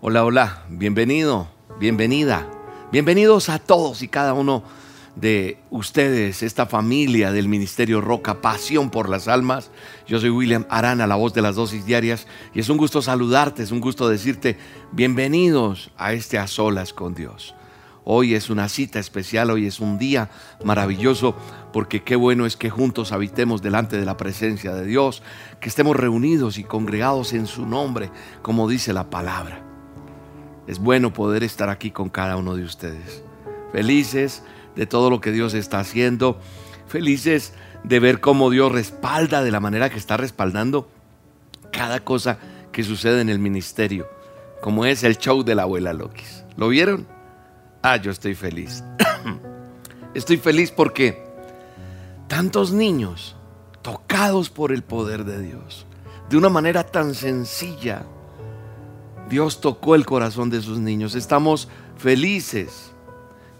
Hola, hola, bienvenido, bienvenida. Bienvenidos a todos y cada uno de ustedes, esta familia del Ministerio Roca, Pasión por las Almas. Yo soy William Arana, la voz de las dosis diarias, y es un gusto saludarte, es un gusto decirte bienvenidos a este A Solas con Dios. Hoy es una cita especial, hoy es un día maravilloso, porque qué bueno es que juntos habitemos delante de la presencia de Dios, que estemos reunidos y congregados en su nombre, como dice la palabra. Es bueno poder estar aquí con cada uno de ustedes. Felices de todo lo que Dios está haciendo. Felices de ver cómo Dios respalda de la manera que está respaldando cada cosa que sucede en el ministerio. Como es el show de la abuela Lokis. ¿Lo vieron? Ah, yo estoy feliz. estoy feliz porque tantos niños tocados por el poder de Dios, de una manera tan sencilla, Dios tocó el corazón de sus niños. Estamos felices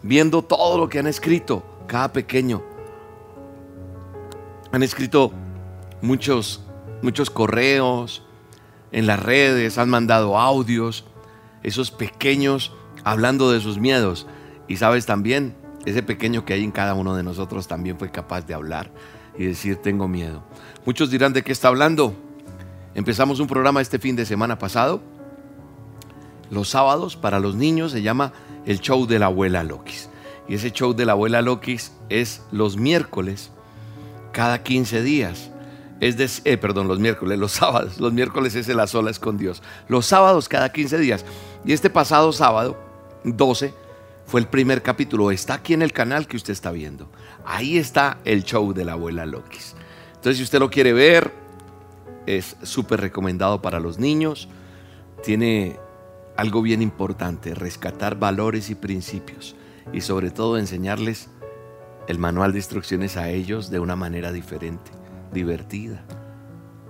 viendo todo lo que han escrito, cada pequeño. Han escrito muchos, muchos correos en las redes, han mandado audios, esos pequeños hablando de sus miedos. Y sabes también, ese pequeño que hay en cada uno de nosotros también fue capaz de hablar y decir, tengo miedo. Muchos dirán, ¿de qué está hablando? Empezamos un programa este fin de semana pasado los sábados para los niños se llama el show de la abuela Lokis. Y ese show de la abuela Lokis es los miércoles, cada 15 días. Es de, eh, perdón, los miércoles, los sábados. Los miércoles es el a solas con Dios. Los sábados cada 15 días. Y este pasado sábado, 12, fue el primer capítulo. Está aquí en el canal que usted está viendo. Ahí está el show de la abuela Lokis. Entonces, si usted lo quiere ver, es súper recomendado para los niños. Tiene algo bien importante, rescatar valores y principios y sobre todo enseñarles el manual de instrucciones a ellos de una manera diferente, divertida,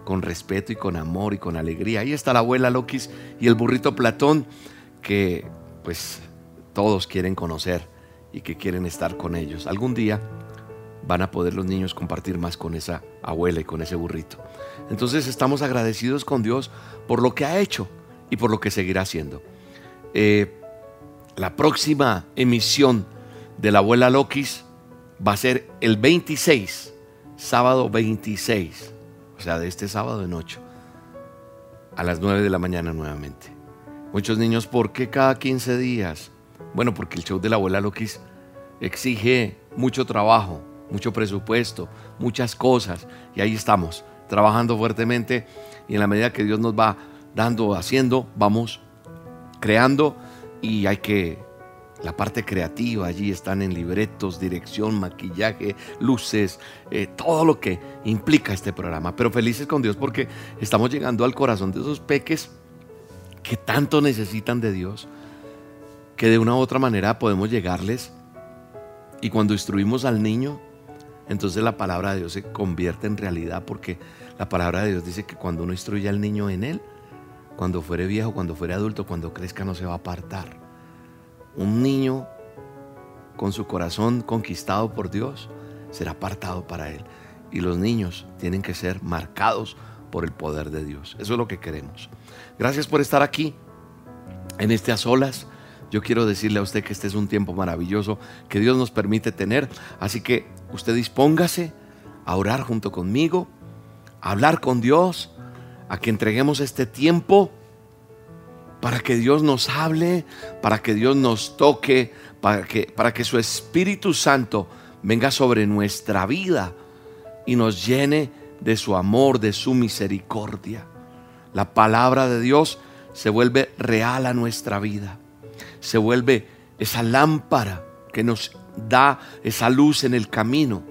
con respeto y con amor y con alegría. Ahí está la abuela Lokis y el burrito Platón que pues todos quieren conocer y que quieren estar con ellos. Algún día van a poder los niños compartir más con esa abuela y con ese burrito. Entonces estamos agradecidos con Dios por lo que ha hecho y por lo que seguirá haciendo. Eh, la próxima emisión de la abuela Lokis va a ser el 26, sábado 26, o sea, de este sábado en 8, a las 9 de la mañana nuevamente. Muchos niños, ¿por qué cada 15 días? Bueno, porque el show de la abuela Lokis exige mucho trabajo, mucho presupuesto, muchas cosas, y ahí estamos, trabajando fuertemente, y en la medida que Dios nos va dando, haciendo, vamos creando y hay que, la parte creativa, allí están en libretos, dirección, maquillaje, luces, eh, todo lo que implica este programa. Pero felices con Dios porque estamos llegando al corazón de esos peques que tanto necesitan de Dios, que de una u otra manera podemos llegarles. Y cuando instruimos al niño, entonces la palabra de Dios se convierte en realidad porque la palabra de Dios dice que cuando uno instruye al niño en él, cuando fuere viejo, cuando fuere adulto, cuando crezca no se va a apartar. Un niño con su corazón conquistado por Dios será apartado para Él. Y los niños tienen que ser marcados por el poder de Dios. Eso es lo que queremos. Gracias por estar aquí en este a solas. Yo quiero decirle a usted que este es un tiempo maravilloso que Dios nos permite tener. Así que usted dispóngase a orar junto conmigo, a hablar con Dios, a que entreguemos este tiempo para que Dios nos hable, para que Dios nos toque, para que, para que su Espíritu Santo venga sobre nuestra vida y nos llene de su amor, de su misericordia. La palabra de Dios se vuelve real a nuestra vida, se vuelve esa lámpara que nos da esa luz en el camino,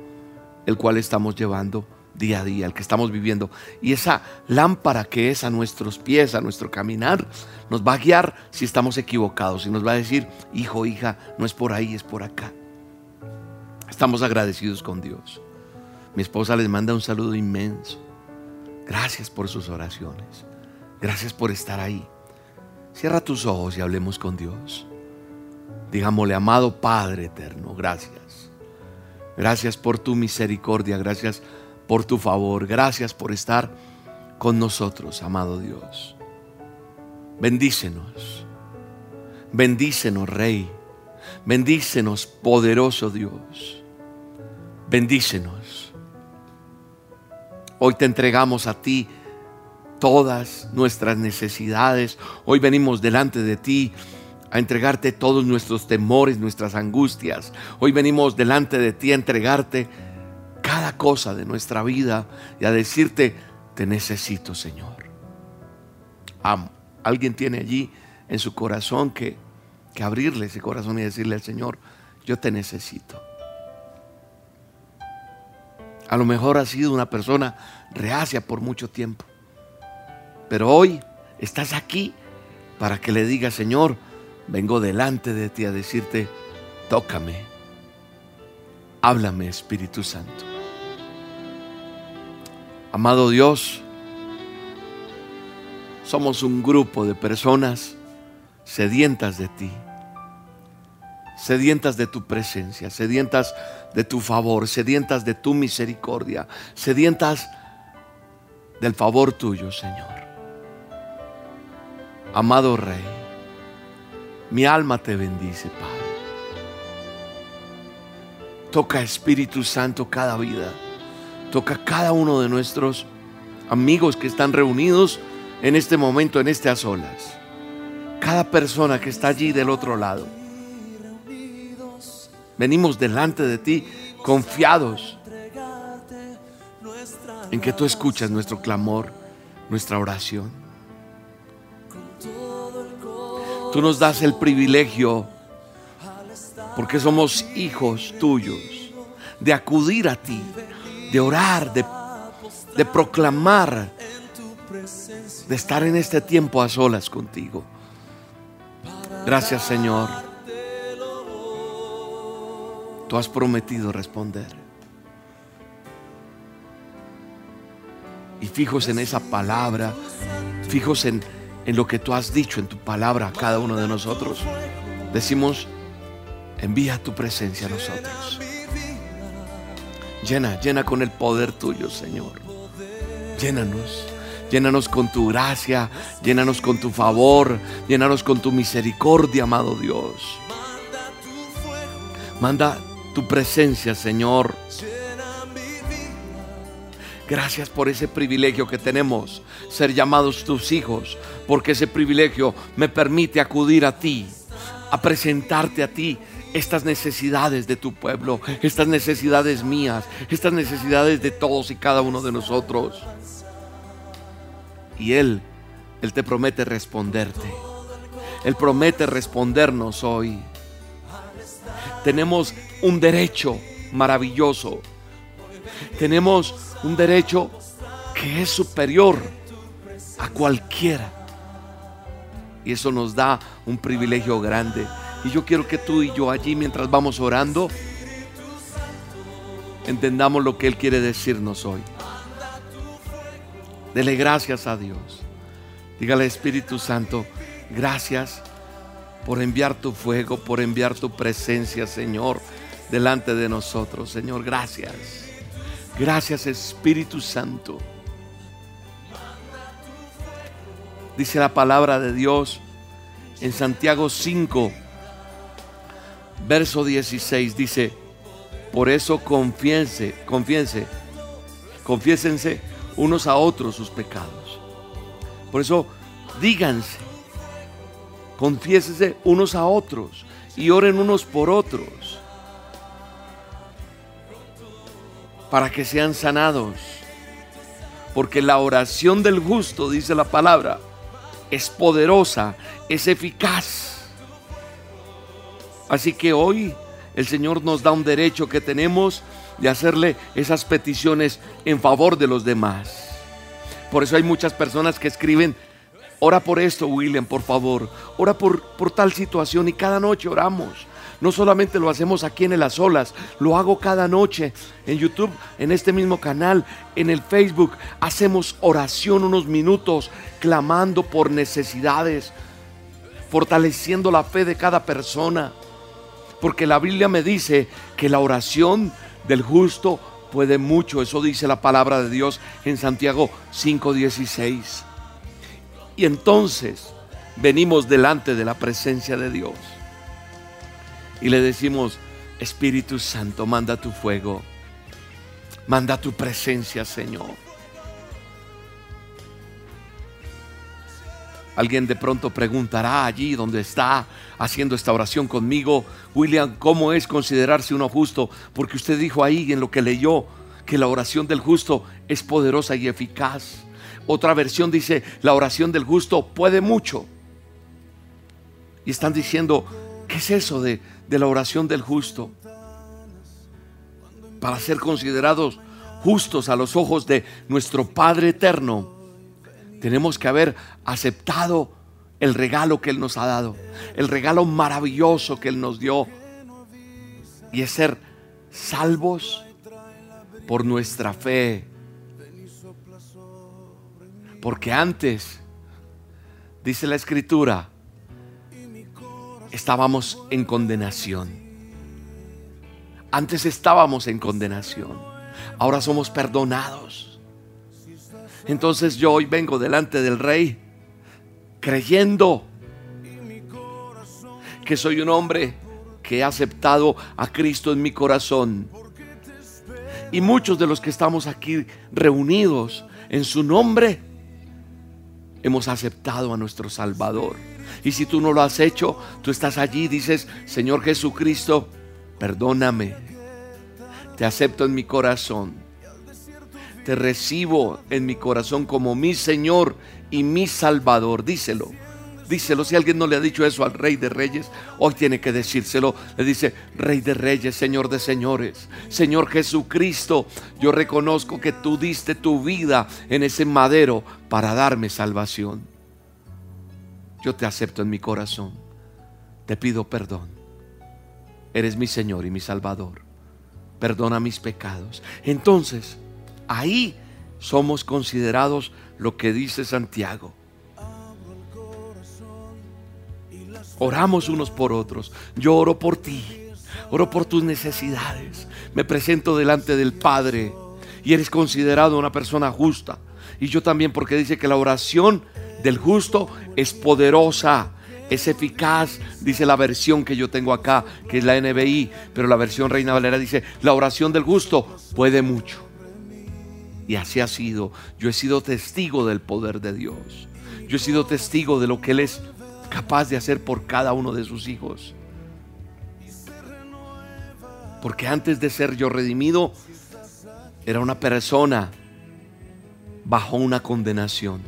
el cual estamos llevando día a día, el que estamos viviendo. Y esa lámpara que es a nuestros pies, a nuestro caminar, nos va a guiar si estamos equivocados y nos va a decir, hijo, hija, no es por ahí, es por acá. Estamos agradecidos con Dios. Mi esposa les manda un saludo inmenso. Gracias por sus oraciones. Gracias por estar ahí. Cierra tus ojos y hablemos con Dios. Digámosle, amado Padre eterno, gracias. Gracias por tu misericordia, gracias por tu favor. Gracias por estar con nosotros, amado Dios. Bendícenos. Bendícenos, Rey. Bendícenos, poderoso Dios. Bendícenos. Hoy te entregamos a ti todas nuestras necesidades. Hoy venimos delante de ti a entregarte todos nuestros temores, nuestras angustias. Hoy venimos delante de ti a entregarte cada cosa de nuestra vida y a decirte, te necesito, Señor. Amo. Alguien tiene allí en su corazón que, que abrirle ese corazón y decirle al Señor, yo te necesito. A lo mejor has sido una persona reacia por mucho tiempo. Pero hoy estás aquí para que le diga, Señor, vengo delante de ti a decirte, tócame, háblame Espíritu Santo. Amado Dios, somos un grupo de personas sedientas de ti, sedientas de tu presencia, sedientas de tu favor, sedientas de tu misericordia, sedientas del favor tuyo, Señor. Amado Rey, mi alma te bendice, Padre. Toca Espíritu Santo cada vida. Toca cada uno de nuestros amigos que están reunidos en este momento, en a solas. Cada persona que está allí del otro lado. Venimos delante de ti confiados en que tú escuchas nuestro clamor, nuestra oración. Tú nos das el privilegio, porque somos hijos tuyos, de acudir a ti, de orar, de, de proclamar de estar en este tiempo a solas contigo. Gracias Señor. Tú has prometido responder. Y fijos en esa palabra, fijos en, en lo que tú has dicho en tu palabra a cada uno de nosotros. Decimos, envía tu presencia a nosotros. Llena, llena con el poder tuyo, Señor. Llénanos. Llénanos con tu gracia, llénanos con tu favor, llénanos con tu misericordia, amado Dios. Manda tu presencia, Señor. Gracias por ese privilegio que tenemos, ser llamados tus hijos, porque ese privilegio me permite acudir a ti, a presentarte a ti estas necesidades de tu pueblo, estas necesidades mías, estas necesidades de todos y cada uno de nosotros. Y Él, Él te promete responderte. Él promete respondernos hoy. Tenemos un derecho maravilloso. Tenemos un derecho que es superior a cualquiera. Y eso nos da un privilegio grande. Y yo quiero que tú y yo allí, mientras vamos orando, entendamos lo que Él quiere decirnos hoy. Dele gracias a Dios. Dígale Espíritu Santo, gracias por enviar tu fuego, por enviar tu presencia, Señor, delante de nosotros. Señor, gracias. Gracias Espíritu Santo. Dice la palabra de Dios en Santiago 5, verso 16. Dice, por eso confiense, confiense, confiésense unos a otros sus pecados. Por eso, díganse, confiésese unos a otros y oren unos por otros para que sean sanados. Porque la oración del justo, dice la palabra, es poderosa, es eficaz. Así que hoy el Señor nos da un derecho que tenemos de hacerle esas peticiones en favor de los demás. Por eso hay muchas personas que escriben, ora por esto, William, por favor, ora por, por tal situación y cada noche oramos. No solamente lo hacemos aquí en las olas, lo hago cada noche en YouTube, en este mismo canal, en el Facebook. Hacemos oración unos minutos, clamando por necesidades, fortaleciendo la fe de cada persona. Porque la Biblia me dice que la oración del justo puede mucho. Eso dice la palabra de Dios en Santiago 5:16. Y entonces venimos delante de la presencia de Dios y le decimos, Espíritu Santo, manda tu fuego, manda tu presencia, Señor. Alguien de pronto preguntará allí donde está haciendo esta oración conmigo, William, ¿cómo es considerarse uno justo? Porque usted dijo ahí en lo que leyó que la oración del justo es poderosa y eficaz. Otra versión dice, la oración del justo puede mucho. Y están diciendo, ¿qué es eso de, de la oración del justo? Para ser considerados justos a los ojos de nuestro Padre eterno tenemos que haber aceptado el regalo que Él nos ha dado, el regalo maravilloso que Él nos dio, y es ser salvos por nuestra fe. Porque antes, dice la Escritura, estábamos en condenación. Antes estábamos en condenación. Ahora somos perdonados. Entonces yo hoy vengo delante del rey creyendo que soy un hombre que he aceptado a Cristo en mi corazón. Y muchos de los que estamos aquí reunidos en su nombre, hemos aceptado a nuestro Salvador. Y si tú no lo has hecho, tú estás allí y dices, Señor Jesucristo, perdóname. Te acepto en mi corazón te recibo en mi corazón como mi Señor y mi Salvador. Díselo. Díselo, si alguien no le ha dicho eso al Rey de Reyes, hoy tiene que decírselo. Le dice, Rey de Reyes, Señor de Señores, Señor Jesucristo, yo reconozco que tú diste tu vida en ese madero para darme salvación. Yo te acepto en mi corazón. Te pido perdón. Eres mi Señor y mi Salvador. Perdona mis pecados. Entonces, Ahí somos considerados lo que dice Santiago. Oramos unos por otros. Yo oro por ti. Oro por tus necesidades. Me presento delante del Padre. Y eres considerado una persona justa. Y yo también porque dice que la oración del justo es poderosa. Es eficaz, dice la versión que yo tengo acá, que es la NBI, pero la versión Reina Valera dice, la oración del justo puede mucho. Y así ha sido. Yo he sido testigo del poder de Dios. Yo he sido testigo de lo que Él es capaz de hacer por cada uno de sus hijos. Porque antes de ser yo redimido, era una persona bajo una condenación.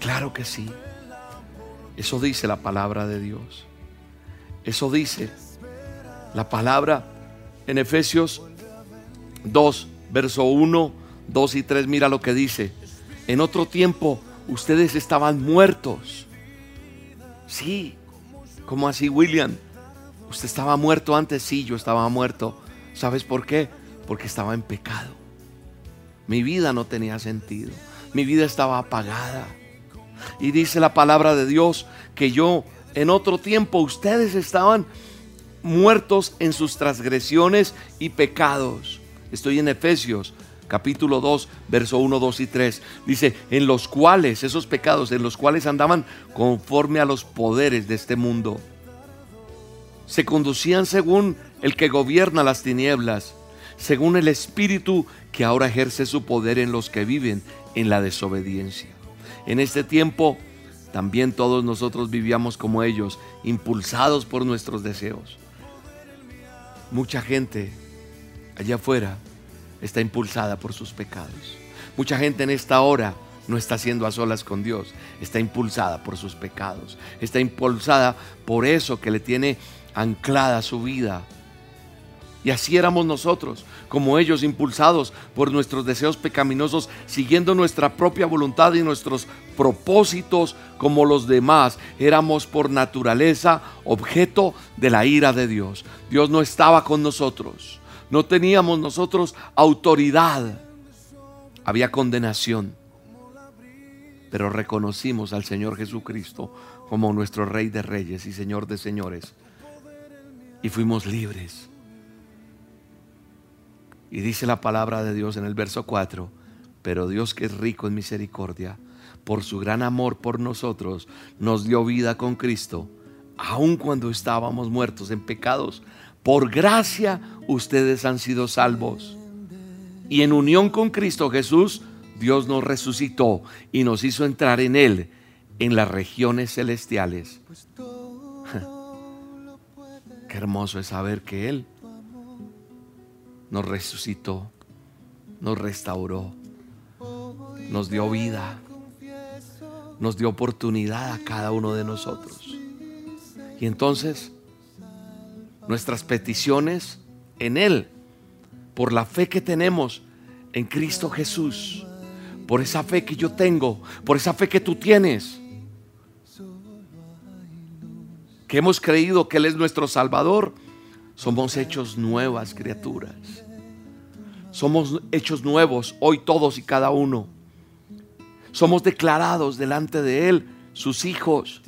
Claro que sí. Eso dice la palabra de Dios. Eso dice la palabra en Efesios 2, verso 1, 2 y 3, mira lo que dice. En otro tiempo ustedes estaban muertos. Sí, ¿cómo así, William? Usted estaba muerto antes, sí, yo estaba muerto. ¿Sabes por qué? Porque estaba en pecado. Mi vida no tenía sentido. Mi vida estaba apagada. Y dice la palabra de Dios que yo en otro tiempo ustedes estaban muertos en sus transgresiones y pecados. Estoy en Efesios capítulo 2, verso 1, 2 y 3. Dice, en los cuales, esos pecados, en los cuales andaban conforme a los poderes de este mundo. Se conducían según el que gobierna las tinieblas, según el Espíritu que ahora ejerce su poder en los que viven en la desobediencia. En este tiempo también todos nosotros vivíamos como ellos, impulsados por nuestros deseos. Mucha gente allá afuera está impulsada por sus pecados. Mucha gente en esta hora no está haciendo a solas con Dios, está impulsada por sus pecados, está impulsada por eso que le tiene anclada su vida. Y así éramos nosotros, como ellos, impulsados por nuestros deseos pecaminosos, siguiendo nuestra propia voluntad y nuestros propósitos como los demás. Éramos por naturaleza objeto de la ira de Dios. Dios no estaba con nosotros. No teníamos nosotros autoridad. Había condenación. Pero reconocimos al Señor Jesucristo como nuestro Rey de Reyes y Señor de Señores. Y fuimos libres. Y dice la palabra de Dios en el verso 4, pero Dios que es rico en misericordia, por su gran amor por nosotros, nos dio vida con Cristo, aun cuando estábamos muertos en pecados. Por gracia ustedes han sido salvos. Y en unión con Cristo Jesús, Dios nos resucitó y nos hizo entrar en Él, en las regiones celestiales. Qué hermoso es saber que Él nos resucitó, nos restauró, nos dio vida, nos dio oportunidad a cada uno de nosotros. Y entonces, nuestras peticiones en Él, por la fe que tenemos en Cristo Jesús, por esa fe que yo tengo, por esa fe que tú tienes, que hemos creído que Él es nuestro Salvador, somos hechos nuevas criaturas. Somos hechos nuevos hoy todos y cada uno. Somos declarados delante de Él, sus hijos.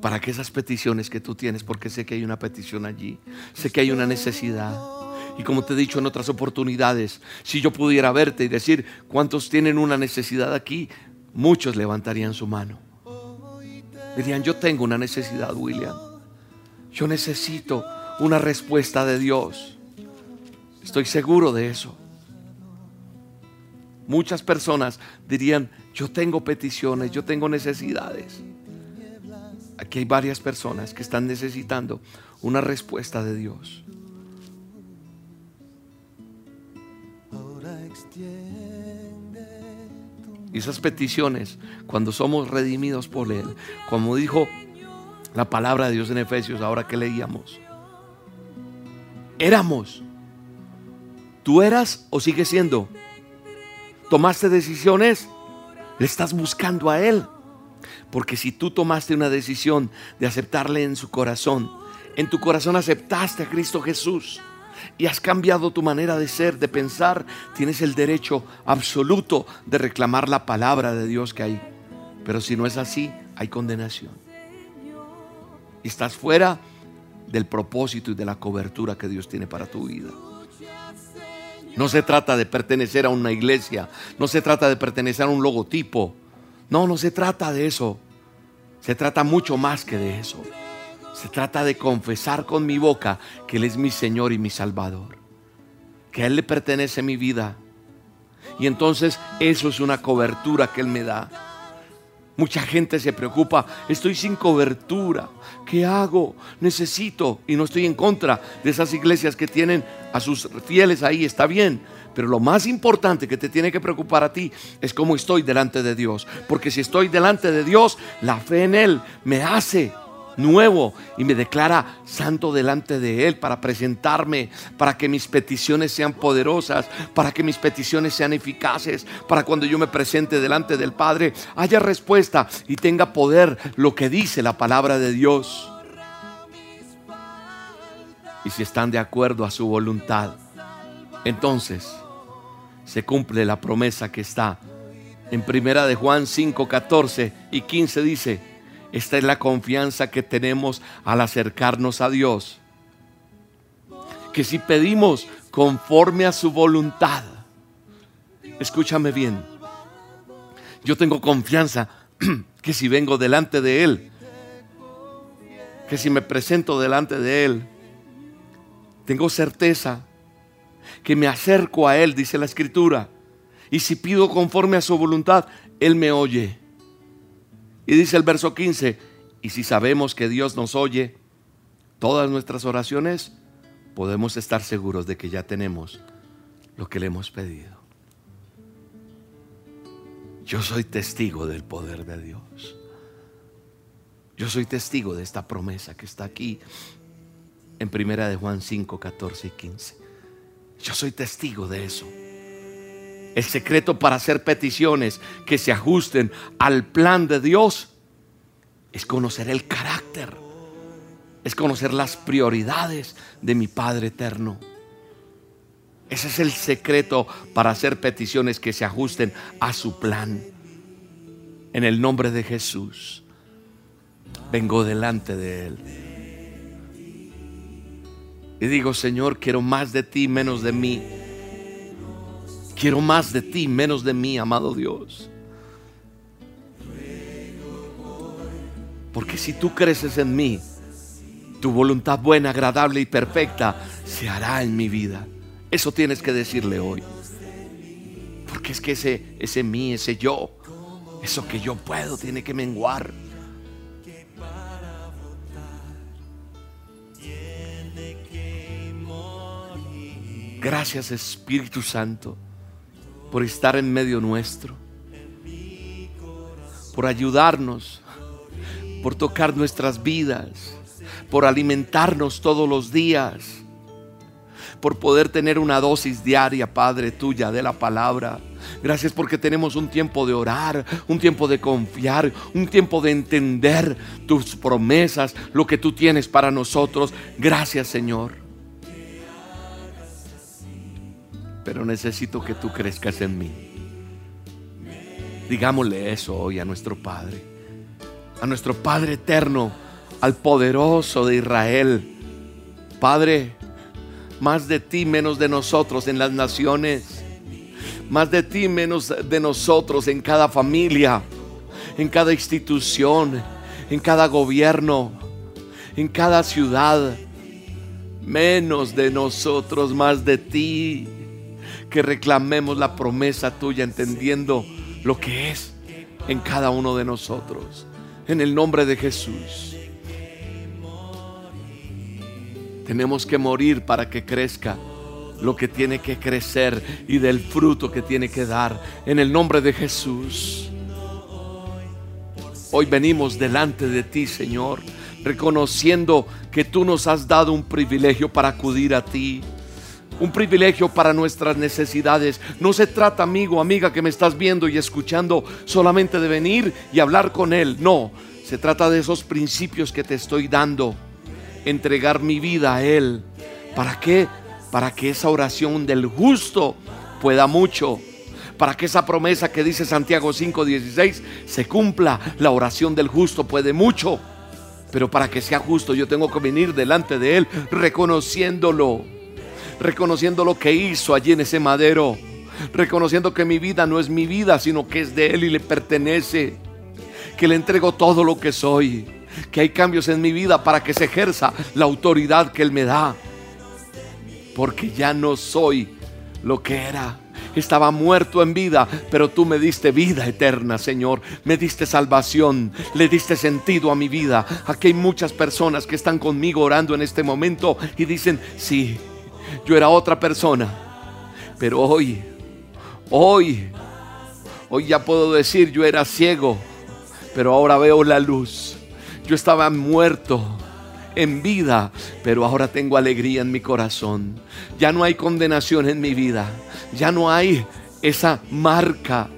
Para que esas peticiones que tú tienes, porque sé que hay una petición allí, sé que hay una necesidad. Y como te he dicho en otras oportunidades, si yo pudiera verte y decir cuántos tienen una necesidad aquí, muchos levantarían su mano. Dirían, yo tengo una necesidad, William. Yo necesito una respuesta de Dios. Estoy seguro de eso. Muchas personas dirían, yo tengo peticiones, yo tengo necesidades. Aquí hay varias personas que están necesitando una respuesta de Dios. Y esas peticiones, cuando somos redimidos por Él, como dijo la palabra de Dios en Efesios, ahora que leíamos, éramos. ¿Tú eras o sigues siendo? ¿Tomaste decisiones? ¿Le estás buscando a Él? Porque si tú tomaste una decisión de aceptarle en su corazón, en tu corazón aceptaste a Cristo Jesús, y has cambiado tu manera de ser, de pensar, tienes el derecho absoluto de reclamar la palabra de Dios que hay. Pero si no es así, hay condenación. Estás fuera del propósito y de la cobertura que Dios tiene para tu vida. No se trata de pertenecer a una iglesia, no se trata de pertenecer a un logotipo. No, no se trata de eso. Se trata mucho más que de eso. Se trata de confesar con mi boca que Él es mi Señor y mi Salvador. Que a Él le pertenece mi vida. Y entonces eso es una cobertura que Él me da. Mucha gente se preocupa, estoy sin cobertura, ¿qué hago? Necesito, y no estoy en contra de esas iglesias que tienen a sus fieles ahí, está bien, pero lo más importante que te tiene que preocupar a ti es cómo estoy delante de Dios, porque si estoy delante de Dios, la fe en Él me hace nuevo y me declara santo delante de Él para presentarme, para que mis peticiones sean poderosas, para que mis peticiones sean eficaces, para cuando yo me presente delante del Padre haya respuesta y tenga poder lo que dice la palabra de Dios. Y si están de acuerdo a su voluntad, entonces se cumple la promesa que está en primera de Juan 5, 14 y 15 dice, esta es la confianza que tenemos al acercarnos a Dios. Que si pedimos conforme a su voluntad, escúchame bien, yo tengo confianza que si vengo delante de Él, que si me presento delante de Él, tengo certeza que me acerco a Él, dice la Escritura, y si pido conforme a su voluntad, Él me oye. Y dice el verso 15, y si sabemos que Dios nos oye todas nuestras oraciones, podemos estar seguros de que ya tenemos lo que le hemos pedido. Yo soy testigo del poder de Dios. Yo soy testigo de esta promesa que está aquí en primera de Juan 5, 14 y 15. Yo soy testigo de eso. El secreto para hacer peticiones que se ajusten al plan de Dios es conocer el carácter, es conocer las prioridades de mi Padre eterno. Ese es el secreto para hacer peticiones que se ajusten a su plan. En el nombre de Jesús, vengo delante de Él. Y digo, Señor, quiero más de ti, menos de mí. Quiero más de ti, menos de mí, amado Dios. Porque si tú creces en mí, tu voluntad buena, agradable y perfecta se hará en mi vida. Eso tienes que decirle hoy. Porque es que ese, ese mí, ese yo, eso que yo puedo, tiene que menguar. Gracias Espíritu Santo por estar en medio nuestro, por ayudarnos, por tocar nuestras vidas, por alimentarnos todos los días, por poder tener una dosis diaria, Padre, tuya de la palabra. Gracias porque tenemos un tiempo de orar, un tiempo de confiar, un tiempo de entender tus promesas, lo que tú tienes para nosotros. Gracias, Señor. Pero necesito que tú crezcas en mí. Digámosle eso hoy a nuestro Padre, a nuestro Padre eterno, al poderoso de Israel. Padre, más de ti, menos de nosotros en las naciones. Más de ti, menos de nosotros en cada familia, en cada institución, en cada gobierno, en cada ciudad. Menos de nosotros, más de ti que reclamemos la promesa tuya entendiendo lo que es en cada uno de nosotros. En el nombre de Jesús. Tenemos que morir para que crezca lo que tiene que crecer y del fruto que tiene que dar. En el nombre de Jesús. Hoy venimos delante de ti, Señor, reconociendo que tú nos has dado un privilegio para acudir a ti un privilegio para nuestras necesidades. No se trata, amigo, amiga, que me estás viendo y escuchando solamente de venir y hablar con Él. No, se trata de esos principios que te estoy dando. Entregar mi vida a Él. ¿Para qué? Para que esa oración del justo pueda mucho. Para que esa promesa que dice Santiago 5:16 se cumpla. La oración del justo puede mucho. Pero para que sea justo yo tengo que venir delante de Él reconociéndolo reconociendo lo que hizo allí en ese madero, reconociendo que mi vida no es mi vida, sino que es de Él y le pertenece, que le entrego todo lo que soy, que hay cambios en mi vida para que se ejerza la autoridad que Él me da, porque ya no soy lo que era. Estaba muerto en vida, pero tú me diste vida eterna, Señor. Me diste salvación, le diste sentido a mi vida. Aquí hay muchas personas que están conmigo orando en este momento y dicen, sí, yo era otra persona. Pero hoy, hoy, hoy ya puedo decir, yo era ciego, pero ahora veo la luz. Yo estaba muerto en vida, pero ahora tengo alegría en mi corazón. Ya no hay condenación en mi vida. Ya no hay esa marca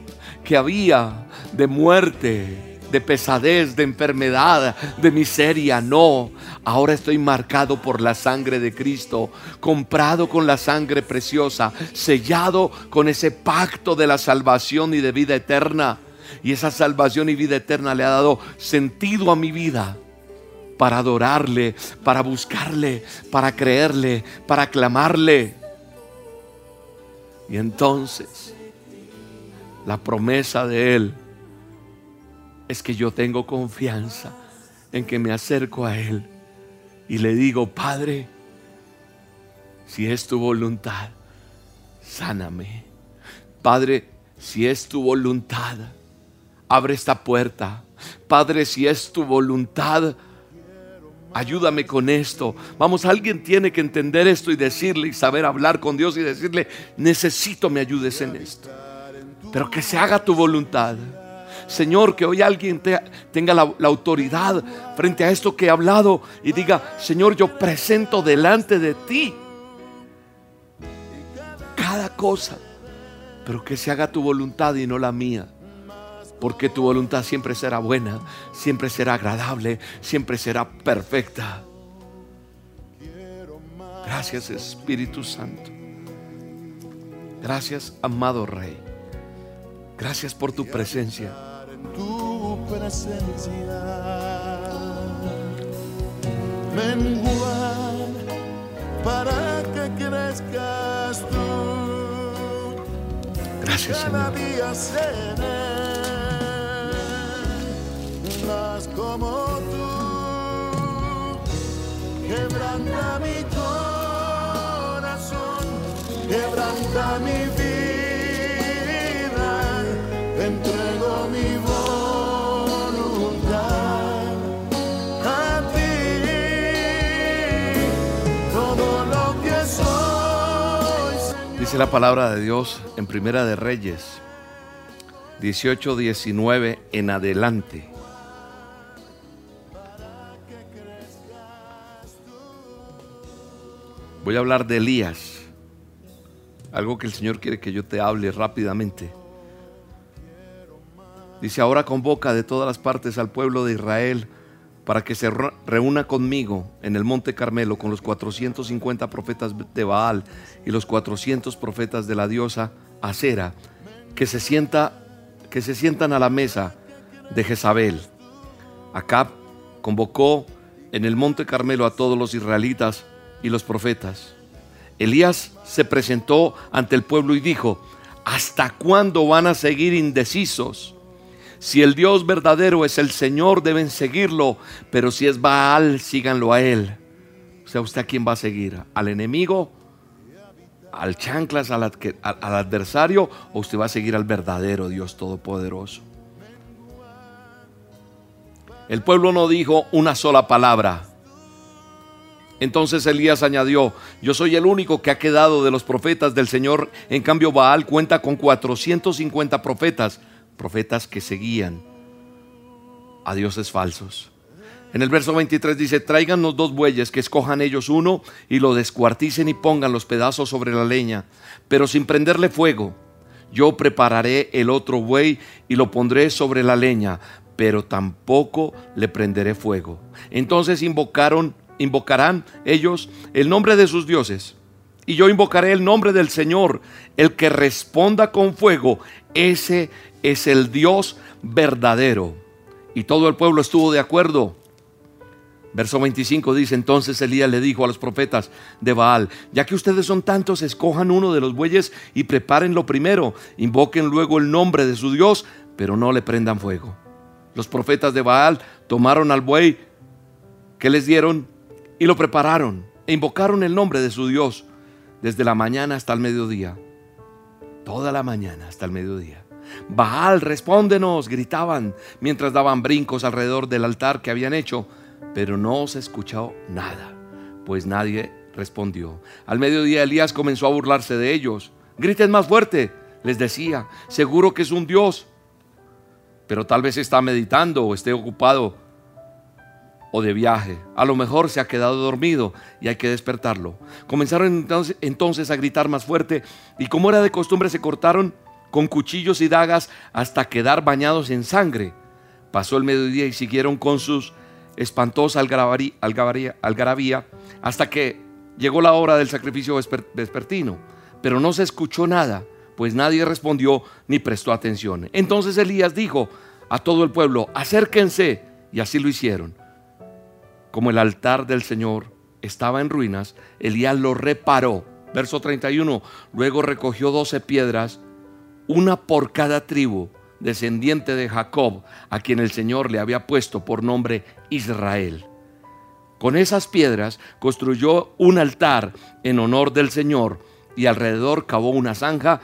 que había de muerte de pesadez, de enfermedad, de miseria. No, ahora estoy marcado por la sangre de Cristo, comprado con la sangre preciosa, sellado con ese pacto de la salvación y de vida eterna. Y esa salvación y vida eterna le ha dado sentido a mi vida para adorarle, para buscarle, para creerle, para clamarle. Y entonces la promesa de Él es que yo tengo confianza en que me acerco a Él y le digo, Padre, si es tu voluntad, sáname. Padre, si es tu voluntad, abre esta puerta. Padre, si es tu voluntad, ayúdame con esto. Vamos, alguien tiene que entender esto y decirle y saber hablar con Dios y decirle, necesito me ayudes en esto. Pero que se haga tu voluntad. Señor, que hoy alguien tenga la, la autoridad frente a esto que he hablado y diga, Señor, yo presento delante de ti cada cosa, pero que se haga tu voluntad y no la mía. Porque tu voluntad siempre será buena, siempre será agradable, siempre será perfecta. Gracias Espíritu Santo. Gracias amado Rey. Gracias por tu presencia tu presencia. Menguar para que crezcas tú. Gracias, cada Señor. día seré más como tú. Quebranta mi corazón, quebranta mi vida, entrego mi voluntad Dice la palabra de Dios en Primera de Reyes 18, 19 en adelante. Voy a hablar de Elías. Algo que el Señor quiere que yo te hable rápidamente. Dice, ahora convoca de todas las partes al pueblo de Israel para que se re- reúna conmigo en el monte Carmelo con los 450 profetas de Baal y los 400 profetas de la diosa Acera, que se, sienta, que se sientan a la mesa de Jezabel. Acab convocó en el monte Carmelo a todos los israelitas y los profetas. Elías se presentó ante el pueblo y dijo, ¿hasta cuándo van a seguir indecisos? Si el Dios verdadero es el Señor, deben seguirlo, pero si es Baal, síganlo a él. O sea, ¿usted a quién va a seguir? ¿Al enemigo? ¿Al chanclas, al, al adversario? ¿O usted va a seguir al verdadero Dios Todopoderoso? El pueblo no dijo una sola palabra. Entonces Elías añadió, yo soy el único que ha quedado de los profetas del Señor, en cambio Baal cuenta con 450 profetas, profetas que seguían a dioses falsos. En el verso 23 dice, tráiganos dos bueyes, que escojan ellos uno y lo descuarticen y pongan los pedazos sobre la leña, pero sin prenderle fuego. Yo prepararé el otro buey y lo pondré sobre la leña, pero tampoco le prenderé fuego. Entonces invocaron, invocarán ellos el nombre de sus dioses. Y yo invocaré el nombre del Señor, el que responda con fuego. Ese es el Dios verdadero. Y todo el pueblo estuvo de acuerdo. Verso 25 dice, entonces Elías le dijo a los profetas de Baal, ya que ustedes son tantos, escojan uno de los bueyes y prepárenlo primero, invoquen luego el nombre de su Dios, pero no le prendan fuego. Los profetas de Baal tomaron al buey que les dieron y lo prepararon e invocaron el nombre de su Dios desde la mañana hasta el mediodía. Toda la mañana hasta el mediodía. Baal, respóndenos, gritaban mientras daban brincos alrededor del altar que habían hecho, pero no se escuchó nada, pues nadie respondió. Al mediodía Elías comenzó a burlarse de ellos. Griten más fuerte, les decía, seguro que es un Dios, pero tal vez está meditando o esté ocupado o de viaje. A lo mejor se ha quedado dormido y hay que despertarlo. Comenzaron entonces, a gritar más fuerte y como era de costumbre se cortaron con cuchillos y dagas hasta quedar bañados en sangre. Pasó el mediodía y siguieron con sus espantosa algarabari- algabaría- algarabía hasta que llegó la hora del sacrificio vesper- vespertino. Pero no se escuchó nada, pues nadie respondió ni prestó atención. Entonces Elías dijo a todo el pueblo, acérquense, y así lo hicieron. Como el altar del Señor estaba en ruinas, Elías lo reparó. Verso 31. Luego recogió doce piedras, una por cada tribu, descendiente de Jacob, a quien el Señor le había puesto por nombre Israel. Con esas piedras construyó un altar en honor del Señor y alrededor cavó una zanja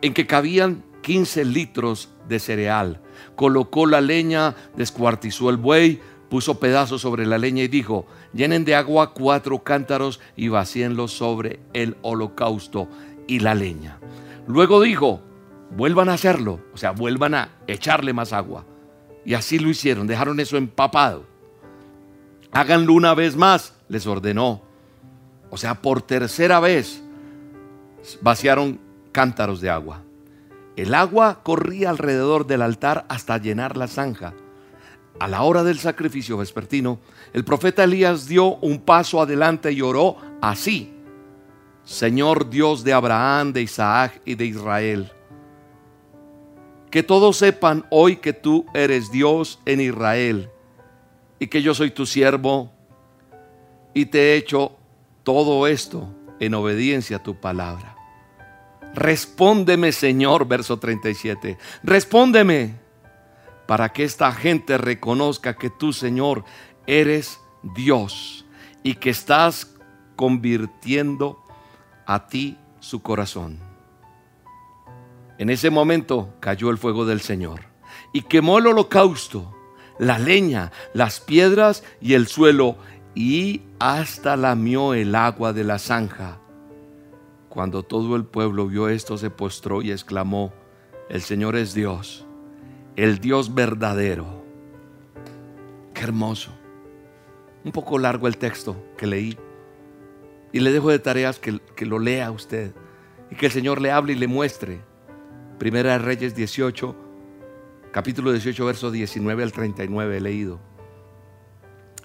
en que cabían 15 litros de cereal. Colocó la leña, descuartizó el buey, puso pedazos sobre la leña y dijo, llenen de agua cuatro cántaros y vacíenlos sobre el holocausto y la leña. Luego dijo, vuelvan a hacerlo, o sea, vuelvan a echarle más agua. Y así lo hicieron, dejaron eso empapado. Háganlo una vez más, les ordenó. O sea, por tercera vez vaciaron cántaros de agua. El agua corría alrededor del altar hasta llenar la zanja. A la hora del sacrificio vespertino, el profeta Elías dio un paso adelante y oró así. Señor Dios de Abraham, de Isaac y de Israel, que todos sepan hoy que tú eres Dios en Israel y que yo soy tu siervo y te he hecho todo esto en obediencia a tu palabra. Respóndeme, Señor, verso 37. Respóndeme para que esta gente reconozca que tú, Señor, eres Dios y que estás convirtiendo a ti su corazón. En ese momento cayó el fuego del Señor y quemó el holocausto, la leña, las piedras y el suelo y hasta lamió el agua de la zanja. Cuando todo el pueblo vio esto se postró y exclamó, el Señor es Dios, el Dios verdadero. Qué hermoso. Un poco largo el texto que leí. Y le dejo de tareas que, que lo lea usted y que el Señor le hable y le muestre. Primera de Reyes 18, capítulo 18, verso 19 al 39 he leído.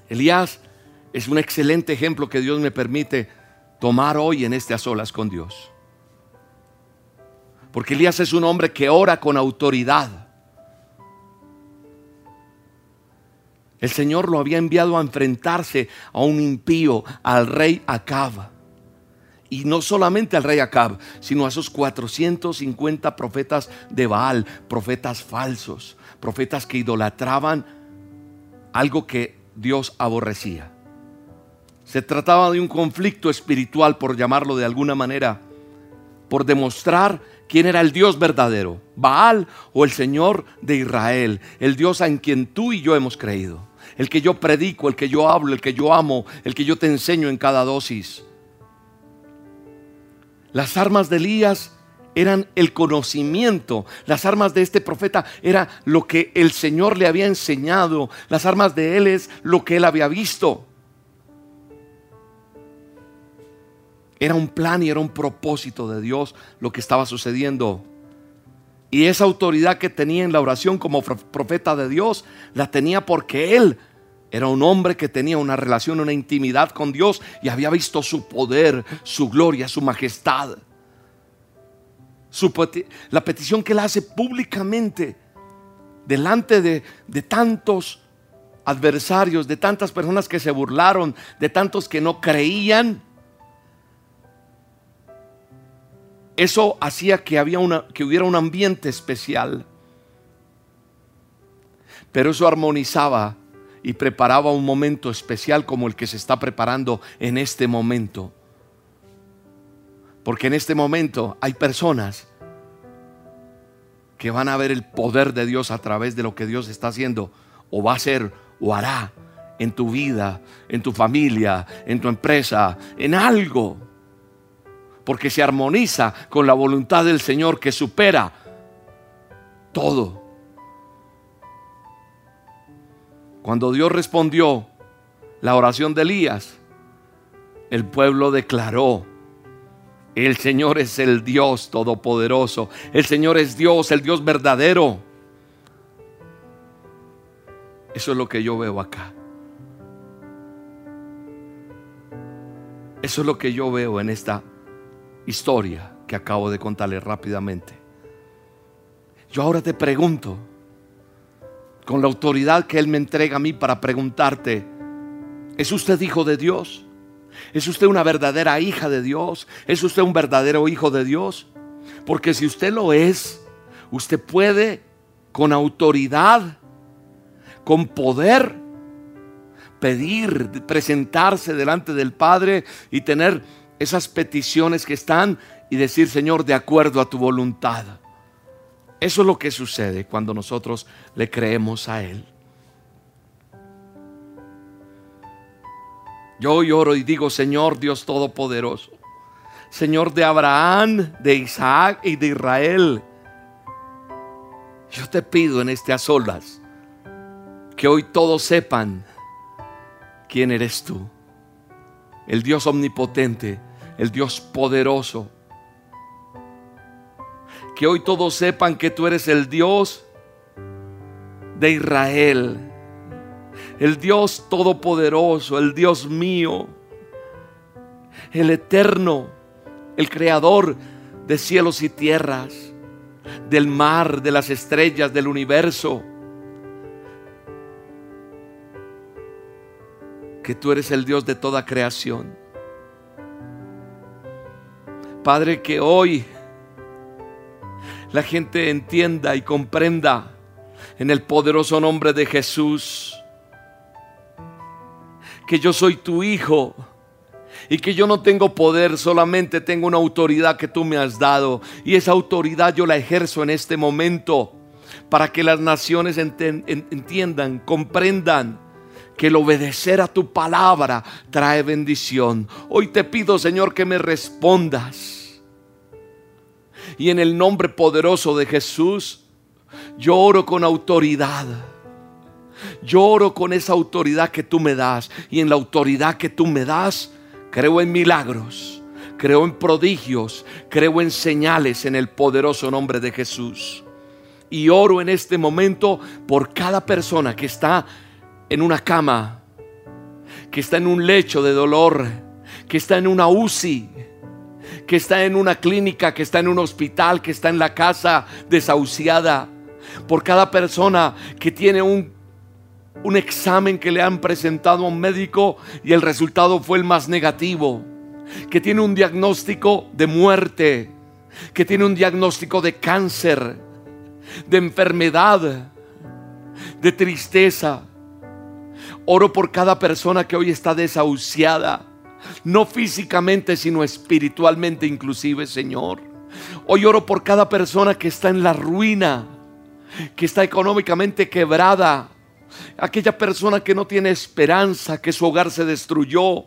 Elías es un excelente ejemplo que Dios me permite tomar hoy en este a solas con Dios. Porque Elías es un hombre que ora con autoridad. El Señor lo había enviado a enfrentarse a un impío, al rey Acab. Y no solamente al rey Acab, sino a esos 450 profetas de Baal, profetas falsos, profetas que idolatraban algo que Dios aborrecía. Se trataba de un conflicto espiritual, por llamarlo de alguna manera, por demostrar quién era el Dios verdadero, Baal o el Señor de Israel, el Dios en quien tú y yo hemos creído, el que yo predico, el que yo hablo, el que yo amo, el que yo te enseño en cada dosis. Las armas de Elías eran el conocimiento. Las armas de este profeta era lo que el Señor le había enseñado. Las armas de él es lo que él había visto. Era un plan y era un propósito de Dios lo que estaba sucediendo. Y esa autoridad que tenía en la oración como profeta de Dios, la tenía porque él era un hombre que tenía una relación, una intimidad con Dios y había visto su poder, su gloria, su majestad. la petición que él hace públicamente delante de, de tantos adversarios, de tantas personas que se burlaron, de tantos que no creían Eso hacía que, había una, que hubiera un ambiente especial. Pero eso armonizaba y preparaba un momento especial como el que se está preparando en este momento. Porque en este momento hay personas que van a ver el poder de Dios a través de lo que Dios está haciendo o va a hacer o hará en tu vida, en tu familia, en tu empresa, en algo porque se armoniza con la voluntad del Señor que supera todo. Cuando Dios respondió la oración de Elías, el pueblo declaró, el Señor es el Dios todopoderoso, el Señor es Dios, el Dios verdadero. Eso es lo que yo veo acá. Eso es lo que yo veo en esta historia que acabo de contarle rápidamente. Yo ahora te pregunto, con la autoridad que Él me entrega a mí para preguntarte, ¿es usted hijo de Dios? ¿Es usted una verdadera hija de Dios? ¿Es usted un verdadero hijo de Dios? Porque si usted lo es, usted puede con autoridad, con poder, pedir, presentarse delante del Padre y tener esas peticiones que están y decir, Señor, de acuerdo a tu voluntad. Eso es lo que sucede cuando nosotros le creemos a Él. Yo lloro y digo, Señor Dios Todopoderoso, Señor de Abraham, de Isaac y de Israel, yo te pido en a solas que hoy todos sepan quién eres tú, el Dios omnipotente, el Dios poderoso. Que hoy todos sepan que tú eres el Dios de Israel, el Dios todopoderoso, el Dios mío, el eterno, el creador de cielos y tierras, del mar, de las estrellas, del universo. Que tú eres el Dios de toda creación. Padre, que hoy la gente entienda y comprenda en el poderoso nombre de Jesús que yo soy tu hijo y que yo no tengo poder, solamente tengo una autoridad que tú me has dado y esa autoridad yo la ejerzo en este momento para que las naciones entiendan, comprendan que el obedecer a tu palabra trae bendición. Hoy te pido, Señor, que me respondas. Y en el nombre poderoso de Jesús, yo oro con autoridad. Yo oro con esa autoridad que tú me das. Y en la autoridad que tú me das, creo en milagros, creo en prodigios, creo en señales en el poderoso nombre de Jesús. Y oro en este momento por cada persona que está en una cama, que está en un lecho de dolor, que está en una UCI, que está en una clínica, que está en un hospital, que está en la casa desahuciada, por cada persona que tiene un, un examen que le han presentado a un médico y el resultado fue el más negativo, que tiene un diagnóstico de muerte, que tiene un diagnóstico de cáncer, de enfermedad, de tristeza. Oro por cada persona que hoy está desahuciada, no físicamente, sino espiritualmente inclusive, Señor. Hoy oro por cada persona que está en la ruina, que está económicamente quebrada, aquella persona que no tiene esperanza, que su hogar se destruyó.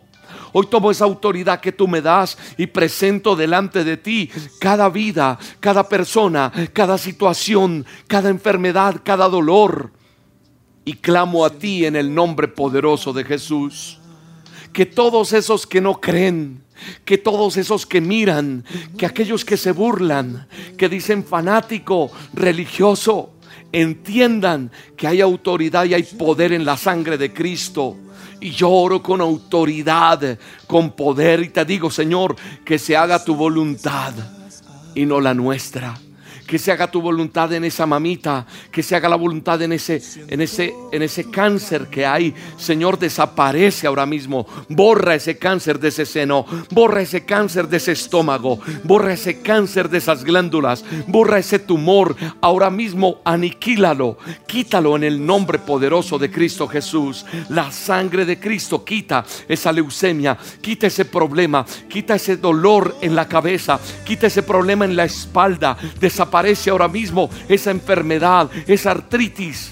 Hoy tomo esa autoridad que tú me das y presento delante de ti cada vida, cada persona, cada situación, cada enfermedad, cada dolor y clamo a ti en el nombre poderoso de Jesús. Que todos esos que no creen, que todos esos que miran, que aquellos que se burlan, que dicen fanático, religioso, entiendan que hay autoridad y hay poder en la sangre de Cristo. Y yo oro con autoridad, con poder y te digo, Señor, que se haga tu voluntad y no la nuestra que se haga tu voluntad en esa mamita, que se haga la voluntad en ese, en ese, en ese cáncer que hay. Señor, desaparece ahora mismo. Borra ese cáncer de ese seno, borra ese cáncer de ese estómago, borra ese cáncer de esas glándulas, borra ese tumor. Ahora mismo aniquílalo, quítalo en el nombre poderoso de Cristo Jesús. La sangre de Cristo quita esa leucemia, quita ese problema, quita ese dolor en la cabeza, quita ese problema en la espalda, desaparece Aparece ahora mismo esa enfermedad, esa artritis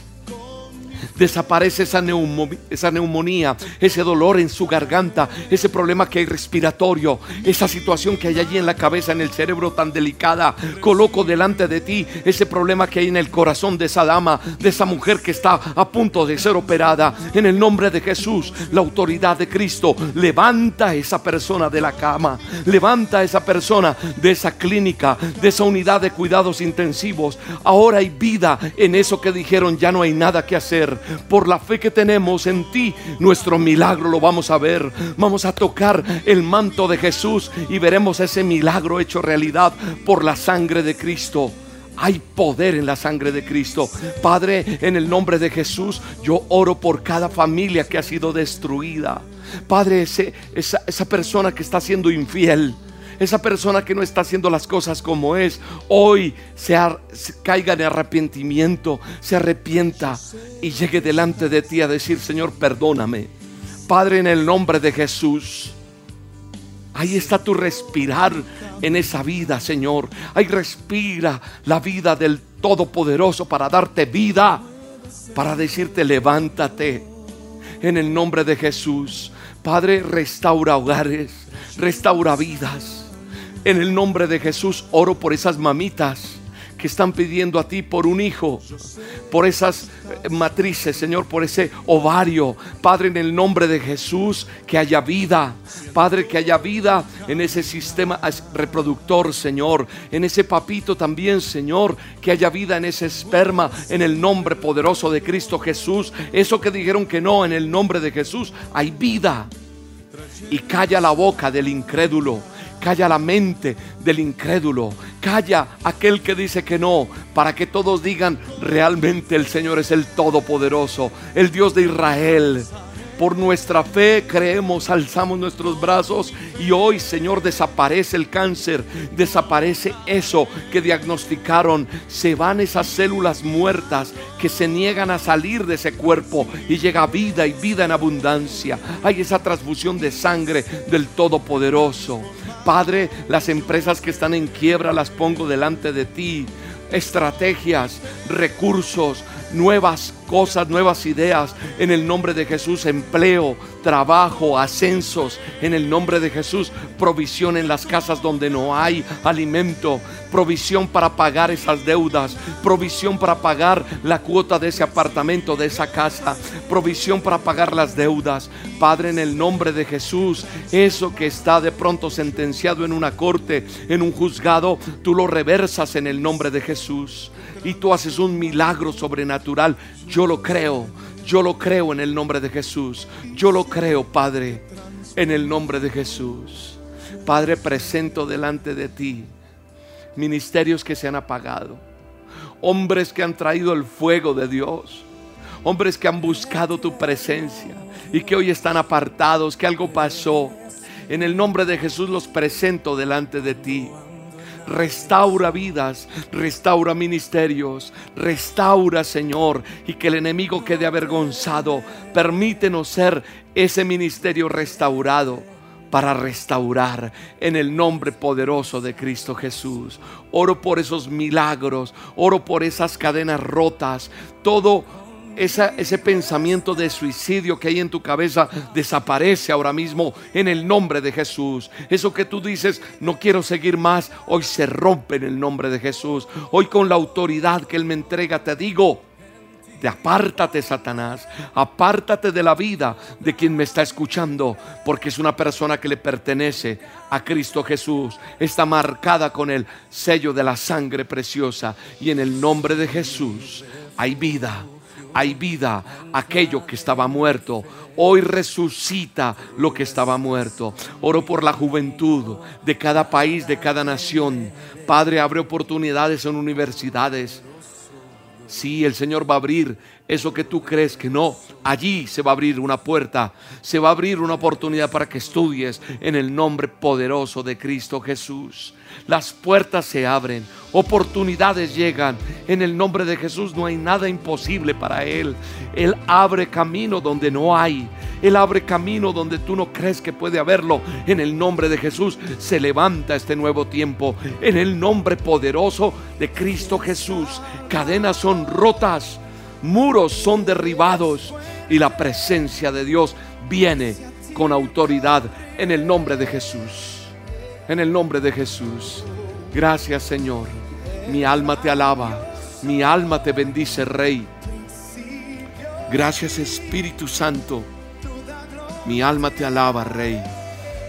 desaparece esa, neumonía, ese dolor en su garganta, ese problema que hay respiratorio, esa situación que hay allí en la cabeza, en el cerebro tan delicada. Coloco delante de ti ese problema que hay en el corazón de esa dama, de esa mujer que está a punto de ser operada. En el nombre de Jesús, la autoridad de Cristo, levanta a esa persona de la cama, levanta a esa persona de esa clínica, de esa unidad de cuidados intensivos. Ahora hay vida en eso que dijeron, ya no hay nada que hacer por la fe que tenemos en ti, nuestro milagro lo vamos a ver. Vamos a tocar el manto de Jesús y veremos ese milagro hecho realidad por la sangre de Cristo. Hay poder en la sangre de Cristo. Padre, en el nombre de Jesús, yo oro por cada familia que ha sido destruida. Padre, esa, esa persona que está siendo infiel esa persona que no está haciendo las cosas como es, hoy se, caiga en arrepentimiento, se arrepienta y llegue delante de ti a decir, Señor, perdóname. Padre, en el nombre de Jesús. Ahí está tu respirar en esa vida, Señor. Ahí respira la vida del Todopoderoso para darte vida, para decirte, levántate. En el nombre de Jesús. Padre, restaura hogares, restaura vidas. En el nombre de Jesús oro por esas mamitas que están pidiendo a ti por un hijo, por esas eh, matrices, Señor, por ese ovario. Padre, en el nombre de Jesús, que haya vida. Padre, que haya vida en ese sistema reproductor, Señor. En ese papito también, Señor. Que haya vida en ese esperma, en el nombre poderoso de Cristo Jesús. Eso que dijeron que no, en el nombre de Jesús, hay vida. Y calla la boca del incrédulo Calla la mente del incrédulo. Calla aquel que dice que no, para que todos digan, realmente el Señor es el Todopoderoso, el Dios de Israel. Por nuestra fe creemos, alzamos nuestros brazos y hoy, Señor, desaparece el cáncer, desaparece eso que diagnosticaron, se van esas células muertas que se niegan a salir de ese cuerpo y llega vida y vida en abundancia. Hay esa transfusión de sangre del Todopoderoso. Padre, las empresas que están en quiebra las pongo delante de ti. Estrategias, recursos, nuevas cosas, nuevas ideas. En el nombre de Jesús, empleo, trabajo, ascensos. En el nombre de Jesús, provisión en las casas donde no hay alimento, provisión para pagar esas deudas, provisión para pagar la cuota de ese apartamento, de esa casa, provisión para pagar las deudas. Padre, en el nombre de Jesús, eso que está de pronto sentenciado en una corte, en un juzgado, tú lo reversas en el nombre de Jesús y tú haces un milagro sobrenatural. Yo lo creo, yo lo creo en el nombre de Jesús. Yo lo creo, Padre, en el nombre de Jesús. Padre, presento delante de ti ministerios que se han apagado, hombres que han traído el fuego de Dios, hombres que han buscado tu presencia y que hoy están apartados, que algo pasó. En el nombre de Jesús los presento delante de ti restaura vidas, restaura ministerios, restaura Señor y que el enemigo quede avergonzado. Permítenos ser ese ministerio restaurado para restaurar en el nombre poderoso de Cristo Jesús. Oro por esos milagros, oro por esas cadenas rotas, todo ese pensamiento de suicidio que hay en tu cabeza desaparece ahora mismo en el nombre de Jesús. Eso que tú dices, no quiero seguir más, hoy se rompe en el nombre de Jesús. Hoy con la autoridad que Él me entrega te digo, de apártate Satanás, apártate de la vida de quien me está escuchando, porque es una persona que le pertenece a Cristo Jesús, está marcada con el sello de la sangre preciosa y en el nombre de Jesús hay vida hay vida. Aquello que estaba muerto, hoy resucita lo que estaba muerto. Oro por la juventud de cada país, de cada nación. Padre, abre oportunidades en universidades. Sí, el Señor va a abrir eso que tú crees que no. Allí se va a abrir una puerta, se va a abrir una oportunidad para que estudies en el nombre poderoso de Cristo Jesús. Las puertas se abren, oportunidades llegan. En el nombre de Jesús no hay nada imposible para Él. Él abre camino donde no hay. Él abre camino donde tú no crees que puede haberlo. En el nombre de Jesús se levanta este nuevo tiempo. En el nombre poderoso de Cristo Jesús. Cadenas son rotas muros son derribados y la presencia de Dios viene con autoridad en el nombre de Jesús. En el nombre de Jesús. Gracias Señor. Mi alma te alaba. Mi alma te bendice, Rey. Gracias Espíritu Santo. Mi alma te alaba, Rey.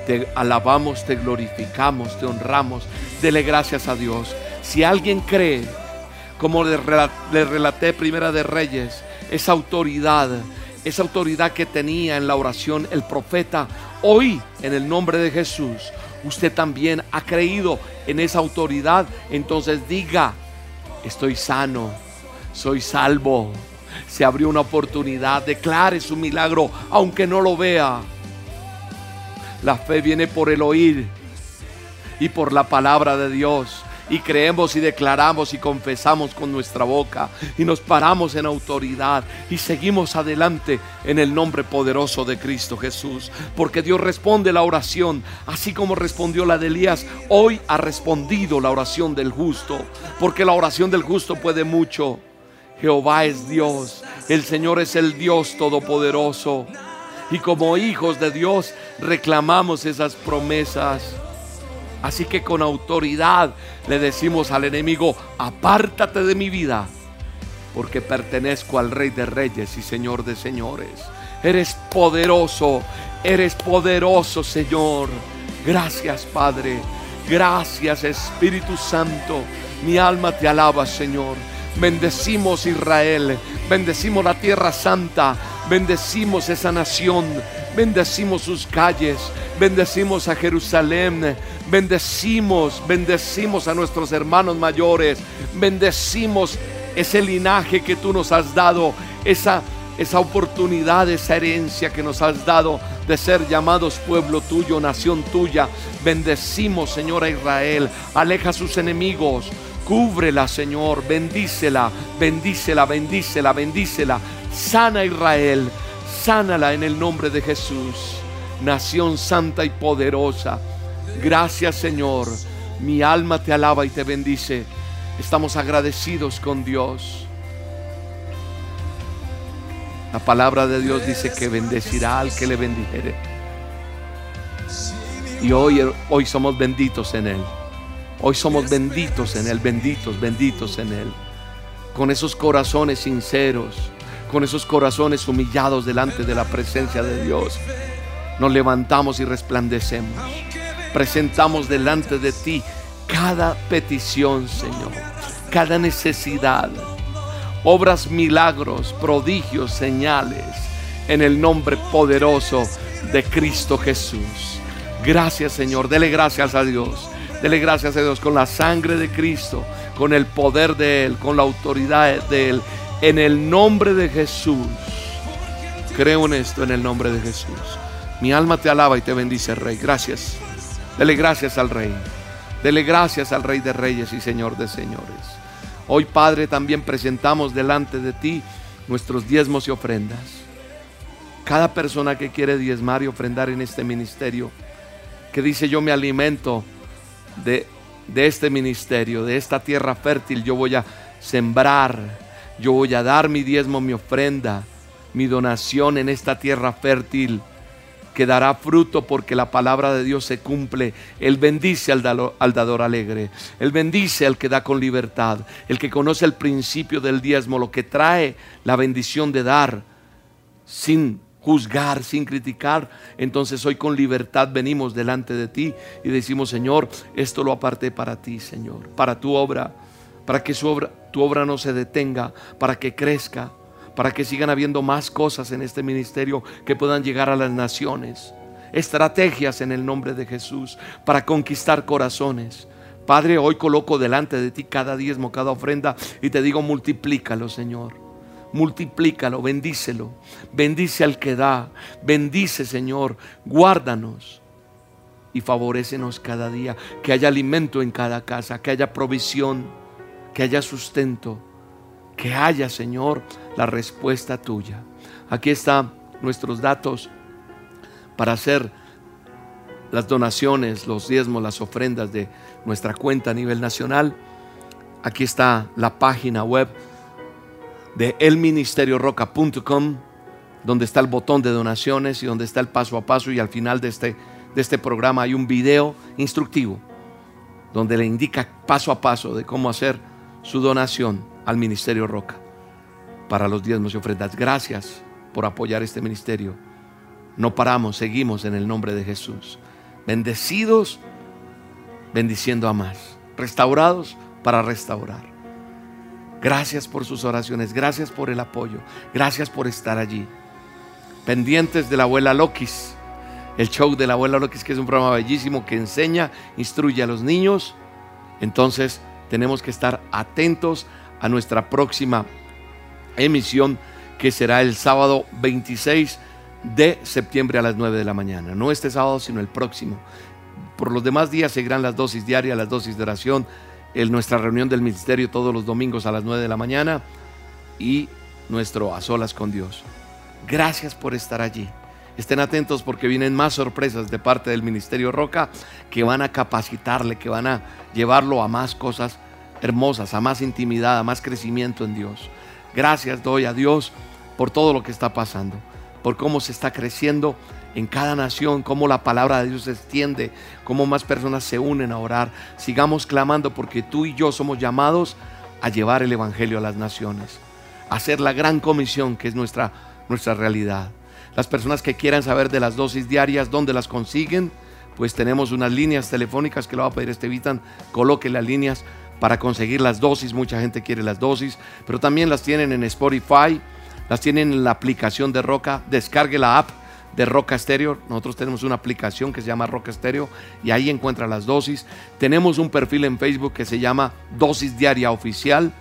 Te alabamos, te glorificamos, te honramos. Dele gracias a Dios. Si alguien cree como le, relaté Primera de Reyes, esa autoridad, esa autoridad que tenía en la oración el profeta, hoy en el nombre de Jesús, usted también ha creído en esa autoridad, entonces diga, estoy sano, soy salvo. Se abrió una oportunidad, declare su milagro, aunque no lo vea. La fe viene por el oír y por la palabra de Dios y creemos y declaramos y confesamos con nuestra boca y nos paramos en autoridad y seguimos adelante en el nombre poderoso de Cristo Jesús. Porque Dios responde la oración, así como respondió la de Elías, hoy ha respondido la oración del justo, porque la oración del justo puede mucho. Jehová es Dios, el Señor es el Dios todopoderoso. Y como hijos de Dios reclamamos esas promesas. Así que con autoridad le decimos al enemigo, apártate de mi vida, porque pertenezco al Rey de Reyes y Señor de Señores. Eres poderoso, eres poderoso Señor. Gracias Padre, gracias Espíritu Santo. Mi alma te alaba Señor. Bendecimos Israel, bendecimos la tierra santa, bendecimos esa nación, bendecimos sus calles, bendecimos a Jerusalén, Bendecimos, bendecimos a nuestros hermanos mayores. Bendecimos ese linaje que tú nos has dado, esa esa oportunidad, esa herencia que nos has dado de ser llamados pueblo tuyo, nación tuya. Bendecimos, Señor, a Israel. Aleja a sus enemigos. Cúbrela, Señor. Bendícela, bendícela, bendícela, bendícela. Sana Israel. Sánala en el nombre de Jesús. Nación santa y poderosa. Gracias, Señor. Mi alma te alaba y te bendice. Estamos agradecidos con Dios. La palabra de Dios dice que bendecirá al que le bendijere. Y hoy, hoy somos benditos en Él. Hoy somos benditos en Él, benditos, benditos en Él. Con esos corazones sinceros, con esos corazones humillados delante de la presencia de Dios, nos levantamos y resplandecemos. Presentamos delante de ti cada petición, Señor, cada necesidad obras, milagros, prodigios, señales, en el nombre poderoso de Cristo Jesús. Gracias Señor, dele gracias a Dios, dele gracias a Dios con la sangre de Cristo, con el poder de Él, con la autoridad de Él, en el nombre de Jesús. Creo en esto, en el nombre de Jesús. Mi alma te alaba y te bendice, Rey. Gracias. Dele gracias al Rey. Dele gracias al Rey de Reyes y Señor de Señores. Hoy, Padre, también presentamos delante de ti nuestros diezmos y ofrendas. Cada persona que quiere diezmar y ofrendar en este ministerio, que dice yo me alimento de, de este ministerio, de esta tierra fértil, yo voy a sembrar, yo voy a dar mi diezmo, mi ofrenda, mi donación en esta tierra fértil que dará fruto porque la palabra de Dios se cumple. Él bendice al, dador, alegre. Él bendice al que da con libertad. El que conoce el principio del diezmo, lo que trae la bendición de dar sin juzgar, sin criticar. Entonces hoy con libertad venimos delante de ti y decimos, Señor, esto lo aparté para ti, Señor, para tu obra, para que su obra, tu obra no se detenga, para que crezca para que sigan habiendo más cosas en este ministerio que puedan llegar a las naciones. Estrategias en el nombre de Jesús para conquistar corazones. Padre, hoy coloco delante de ti cada diezmo, cada ofrenda y te digo multiplícalo, Señor. Multiplícalo, bendícelo. Bendice al que da. Bendice, Señor. Guárdanos y favorécenos cada día. Que haya alimento en cada casa, que haya provisión, que haya sustento que haya, Señor, la respuesta tuya. Aquí están nuestros datos para hacer las donaciones, los diezmos, las ofrendas de nuestra cuenta a nivel nacional. Aquí está la página web de elministerioroca.com, donde está el botón de donaciones y donde está el paso a paso y al final de este, de este programa hay un video instructivo donde le indica paso a paso de cómo hacer su donación al Ministerio Roca para los diezmos y ofrendas. Gracias por apoyar este ministerio. No paramos, seguimos en el nombre de Jesús. Bendecidos, bendiciendo a más. Restaurados para restaurar. Gracias por sus oraciones, gracias por el apoyo, gracias por estar allí. Pendientes de la abuela Lokis, el show de la abuela Lokis, que es un programa bellísimo que enseña, instruye a los niños. Entonces tenemos que estar atentos a nuestra próxima emisión que será el sábado 26 de septiembre a las 9 de la mañana. No este sábado, sino el próximo. Por los demás días seguirán las dosis diarias, las dosis de oración, nuestra reunión del ministerio todos los domingos a las 9 de la mañana y nuestro a solas con Dios. Gracias por estar allí. Estén atentos porque vienen más sorpresas de parte del Ministerio Roca que van a capacitarle, que van a llevarlo a más cosas hermosas, a más intimidad, a más crecimiento en Dios. Gracias doy a Dios por todo lo que está pasando, por cómo se está creciendo en cada nación, cómo la palabra de Dios se extiende, cómo más personas se unen a orar. Sigamos clamando porque tú y yo somos llamados a llevar el Evangelio a las naciones, a hacer la gran comisión que es nuestra, nuestra realidad. Las personas que quieran saber de las dosis diarias, dónde las consiguen, pues tenemos unas líneas telefónicas que lo va a pedir Estevitan, coloque las líneas para conseguir las dosis. Mucha gente quiere las dosis, pero también las tienen en Spotify, las tienen en la aplicación de Roca. Descargue la app de Roca Stereo. Nosotros tenemos una aplicación que se llama Roca Stereo y ahí encuentra las dosis. Tenemos un perfil en Facebook que se llama Dosis Diaria Oficial.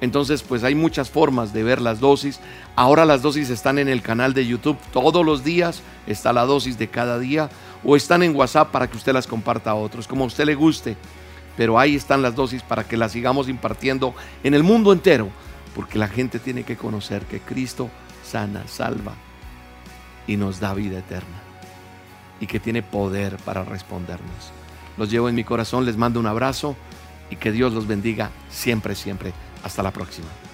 Entonces, pues hay muchas formas de ver las dosis. Ahora las dosis están en el canal de YouTube todos los días, está la dosis de cada día, o están en WhatsApp para que usted las comparta a otros, como a usted le guste. Pero ahí están las dosis para que las sigamos impartiendo en el mundo entero, porque la gente tiene que conocer que Cristo sana, salva y nos da vida eterna, y que tiene poder para respondernos. Los llevo en mi corazón, les mando un abrazo y que Dios los bendiga siempre, siempre. Hasta la próxima.